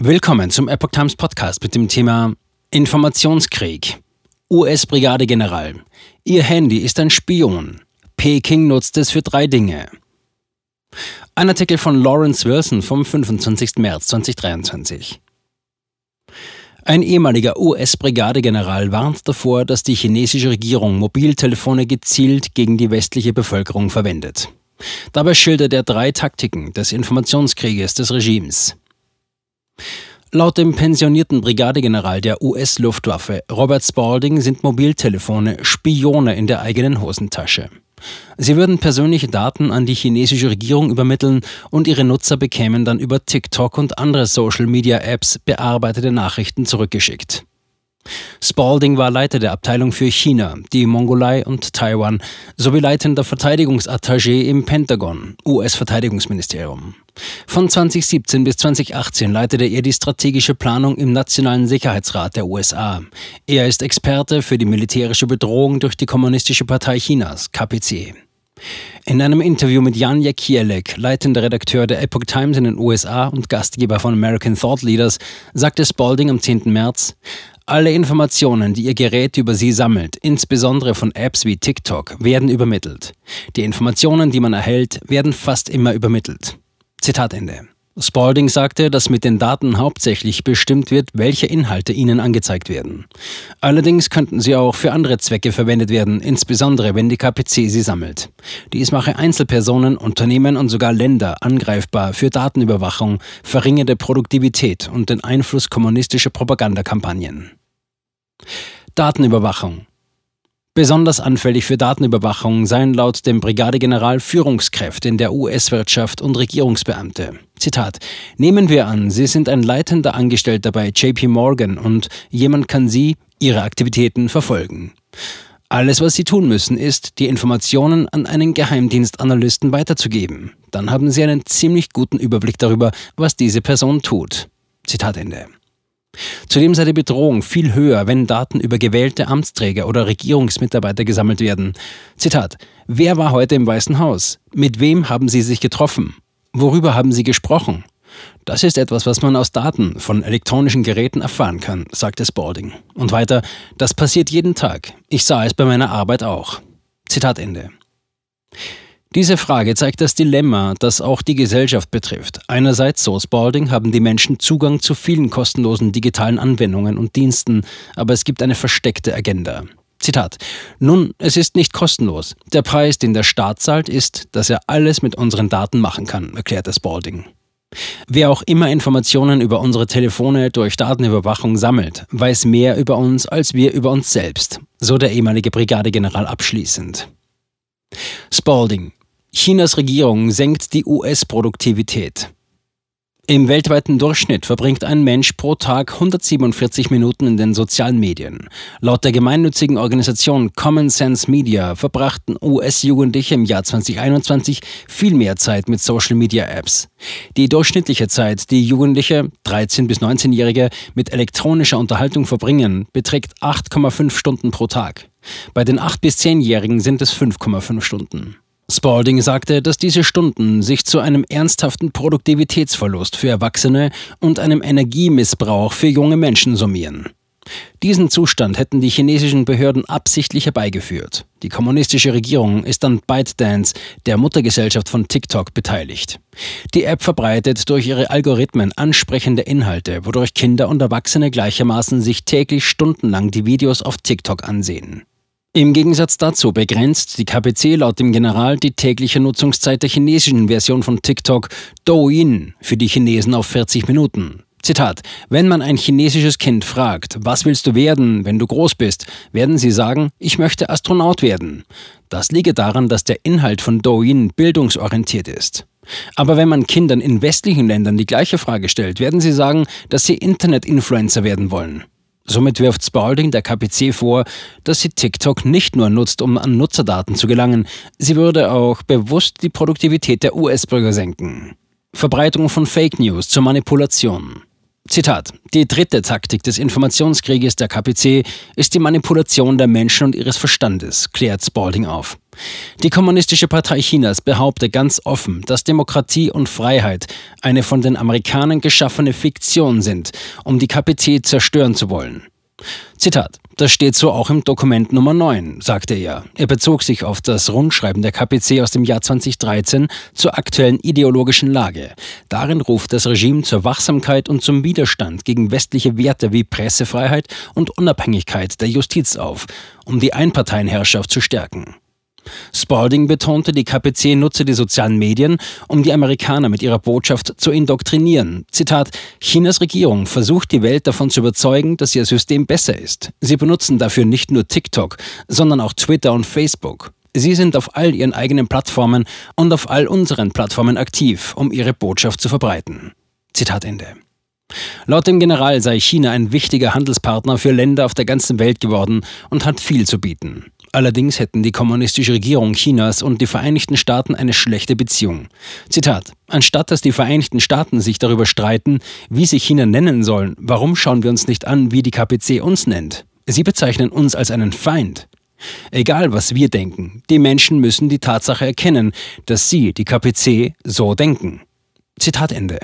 Willkommen zum Epoch Times Podcast mit dem Thema Informationskrieg. US-Brigadegeneral. Ihr Handy ist ein Spion. Peking nutzt es für drei Dinge. Ein Artikel von Lawrence Wilson vom 25. März 2023. Ein ehemaliger US-Brigadegeneral warnt davor, dass die chinesische Regierung Mobiltelefone gezielt gegen die westliche Bevölkerung verwendet. Dabei schildert er drei Taktiken des Informationskrieges des Regimes. Laut dem pensionierten Brigadegeneral der US-Luftwaffe Robert Spalding sind Mobiltelefone Spione in der eigenen Hosentasche. Sie würden persönliche Daten an die chinesische Regierung übermitteln und ihre Nutzer bekämen dann über TikTok und andere Social-Media-Apps bearbeitete Nachrichten zurückgeschickt. Spalding war Leiter der Abteilung für China, die Mongolei und Taiwan sowie leitender Verteidigungsattaché im Pentagon, US-Verteidigungsministerium. Von 2017 bis 2018 leitete er die strategische Planung im Nationalen Sicherheitsrat der USA. Er ist Experte für die militärische Bedrohung durch die Kommunistische Partei Chinas, KPC. In einem Interview mit Jan Jekielek, leitender Redakteur der Epoch Times in den USA und Gastgeber von American Thought Leaders, sagte Spalding am 10. März, alle Informationen, die Ihr Gerät über Sie sammelt, insbesondere von Apps wie TikTok, werden übermittelt. Die Informationen, die man erhält, werden fast immer übermittelt. Zitat Ende. Spalding sagte, dass mit den Daten hauptsächlich bestimmt wird, welche Inhalte ihnen angezeigt werden. Allerdings könnten sie auch für andere Zwecke verwendet werden, insbesondere wenn die KPC sie sammelt. Dies mache Einzelpersonen, Unternehmen und sogar Länder angreifbar für Datenüberwachung, verringerte Produktivität und den Einfluss kommunistischer Propagandakampagnen. Datenüberwachung. Besonders anfällig für Datenüberwachung seien laut dem Brigadegeneral Führungskräfte in der US-Wirtschaft und Regierungsbeamte. Zitat: Nehmen wir an, Sie sind ein leitender Angestellter bei JP Morgan und jemand kann Sie, Ihre Aktivitäten verfolgen. Alles, was Sie tun müssen, ist, die Informationen an einen Geheimdienstanalysten weiterzugeben. Dann haben Sie einen ziemlich guten Überblick darüber, was diese Person tut. Zitat Ende. Zudem sei die Bedrohung viel höher, wenn Daten über gewählte Amtsträger oder Regierungsmitarbeiter gesammelt werden. Zitat: Wer war heute im Weißen Haus? Mit wem haben Sie sich getroffen? Worüber haben Sie gesprochen? Das ist etwas, was man aus Daten von elektronischen Geräten erfahren kann, sagte Spalding. Und weiter, das passiert jeden Tag. Ich sah es bei meiner Arbeit auch. Zitat Ende. Diese Frage zeigt das Dilemma, das auch die Gesellschaft betrifft. Einerseits, so Spalding, haben die Menschen Zugang zu vielen kostenlosen digitalen Anwendungen und Diensten, aber es gibt eine versteckte Agenda. Zitat. Nun, es ist nicht kostenlos. Der Preis, den der Staat zahlt, ist, dass er alles mit unseren Daten machen kann, erklärte Spalding. Wer auch immer Informationen über unsere Telefone durch Datenüberwachung sammelt, weiß mehr über uns als wir über uns selbst, so der ehemalige Brigadegeneral abschließend. Spalding, Chinas Regierung senkt die US-Produktivität. Im weltweiten Durchschnitt verbringt ein Mensch pro Tag 147 Minuten in den sozialen Medien. Laut der gemeinnützigen Organisation Common Sense Media verbrachten US-Jugendliche im Jahr 2021 viel mehr Zeit mit Social-Media-Apps. Die durchschnittliche Zeit, die Jugendliche, 13- bis 19-Jährige, mit elektronischer Unterhaltung verbringen, beträgt 8,5 Stunden pro Tag. Bei den 8- bis 10-Jährigen sind es 5,5 Stunden. Spalding sagte, dass diese Stunden sich zu einem ernsthaften Produktivitätsverlust für Erwachsene und einem Energiemissbrauch für junge Menschen summieren. Diesen Zustand hätten die chinesischen Behörden absichtlich herbeigeführt. Die kommunistische Regierung ist an ByteDance, der Muttergesellschaft von TikTok, beteiligt. Die App verbreitet durch ihre Algorithmen ansprechende Inhalte, wodurch Kinder und Erwachsene gleichermaßen sich täglich stundenlang die Videos auf TikTok ansehen. Im Gegensatz dazu begrenzt die KPC laut dem General die tägliche Nutzungszeit der chinesischen Version von TikTok Douyin für die Chinesen auf 40 Minuten. Zitat: Wenn man ein chinesisches Kind fragt, was willst du werden, wenn du groß bist, werden sie sagen, ich möchte Astronaut werden. Das liege daran, dass der Inhalt von Douyin bildungsorientiert ist. Aber wenn man Kindern in westlichen Ländern die gleiche Frage stellt, werden sie sagen, dass sie Internet-Influencer werden wollen. Somit wirft Spalding der KPC vor, dass sie TikTok nicht nur nutzt, um an Nutzerdaten zu gelangen, sie würde auch bewusst die Produktivität der US-Bürger senken. Verbreitung von Fake News zur Manipulation. Zitat. Die dritte Taktik des Informationskrieges der KPC ist die Manipulation der Menschen und ihres Verstandes, klärt Spalding auf. Die Kommunistische Partei Chinas behauptet ganz offen, dass Demokratie und Freiheit eine von den Amerikanern geschaffene Fiktion sind, um die KPC zerstören zu wollen. Zitat. Das steht so auch im Dokument Nummer 9, sagte er. Er bezog sich auf das Rundschreiben der KPC aus dem Jahr 2013 zur aktuellen ideologischen Lage. Darin ruft das Regime zur Wachsamkeit und zum Widerstand gegen westliche Werte wie Pressefreiheit und Unabhängigkeit der Justiz auf, um die Einparteienherrschaft zu stärken. Spalding betonte, die KPC nutze die sozialen Medien, um die Amerikaner mit ihrer Botschaft zu indoktrinieren. Zitat: Chinas Regierung versucht die Welt davon zu überzeugen, dass ihr System besser ist. Sie benutzen dafür nicht nur TikTok, sondern auch Twitter und Facebook. Sie sind auf all ihren eigenen Plattformen und auf all unseren Plattformen aktiv, um ihre Botschaft zu verbreiten. Zitat Ende. Laut dem General sei China ein wichtiger Handelspartner für Länder auf der ganzen Welt geworden und hat viel zu bieten. Allerdings hätten die kommunistische Regierung Chinas und die Vereinigten Staaten eine schlechte Beziehung. Zitat. Anstatt dass die Vereinigten Staaten sich darüber streiten, wie sie China nennen sollen, warum schauen wir uns nicht an, wie die KPC uns nennt? Sie bezeichnen uns als einen Feind. Egal was wir denken, die Menschen müssen die Tatsache erkennen, dass sie, die KPC, so denken. Zitat Ende.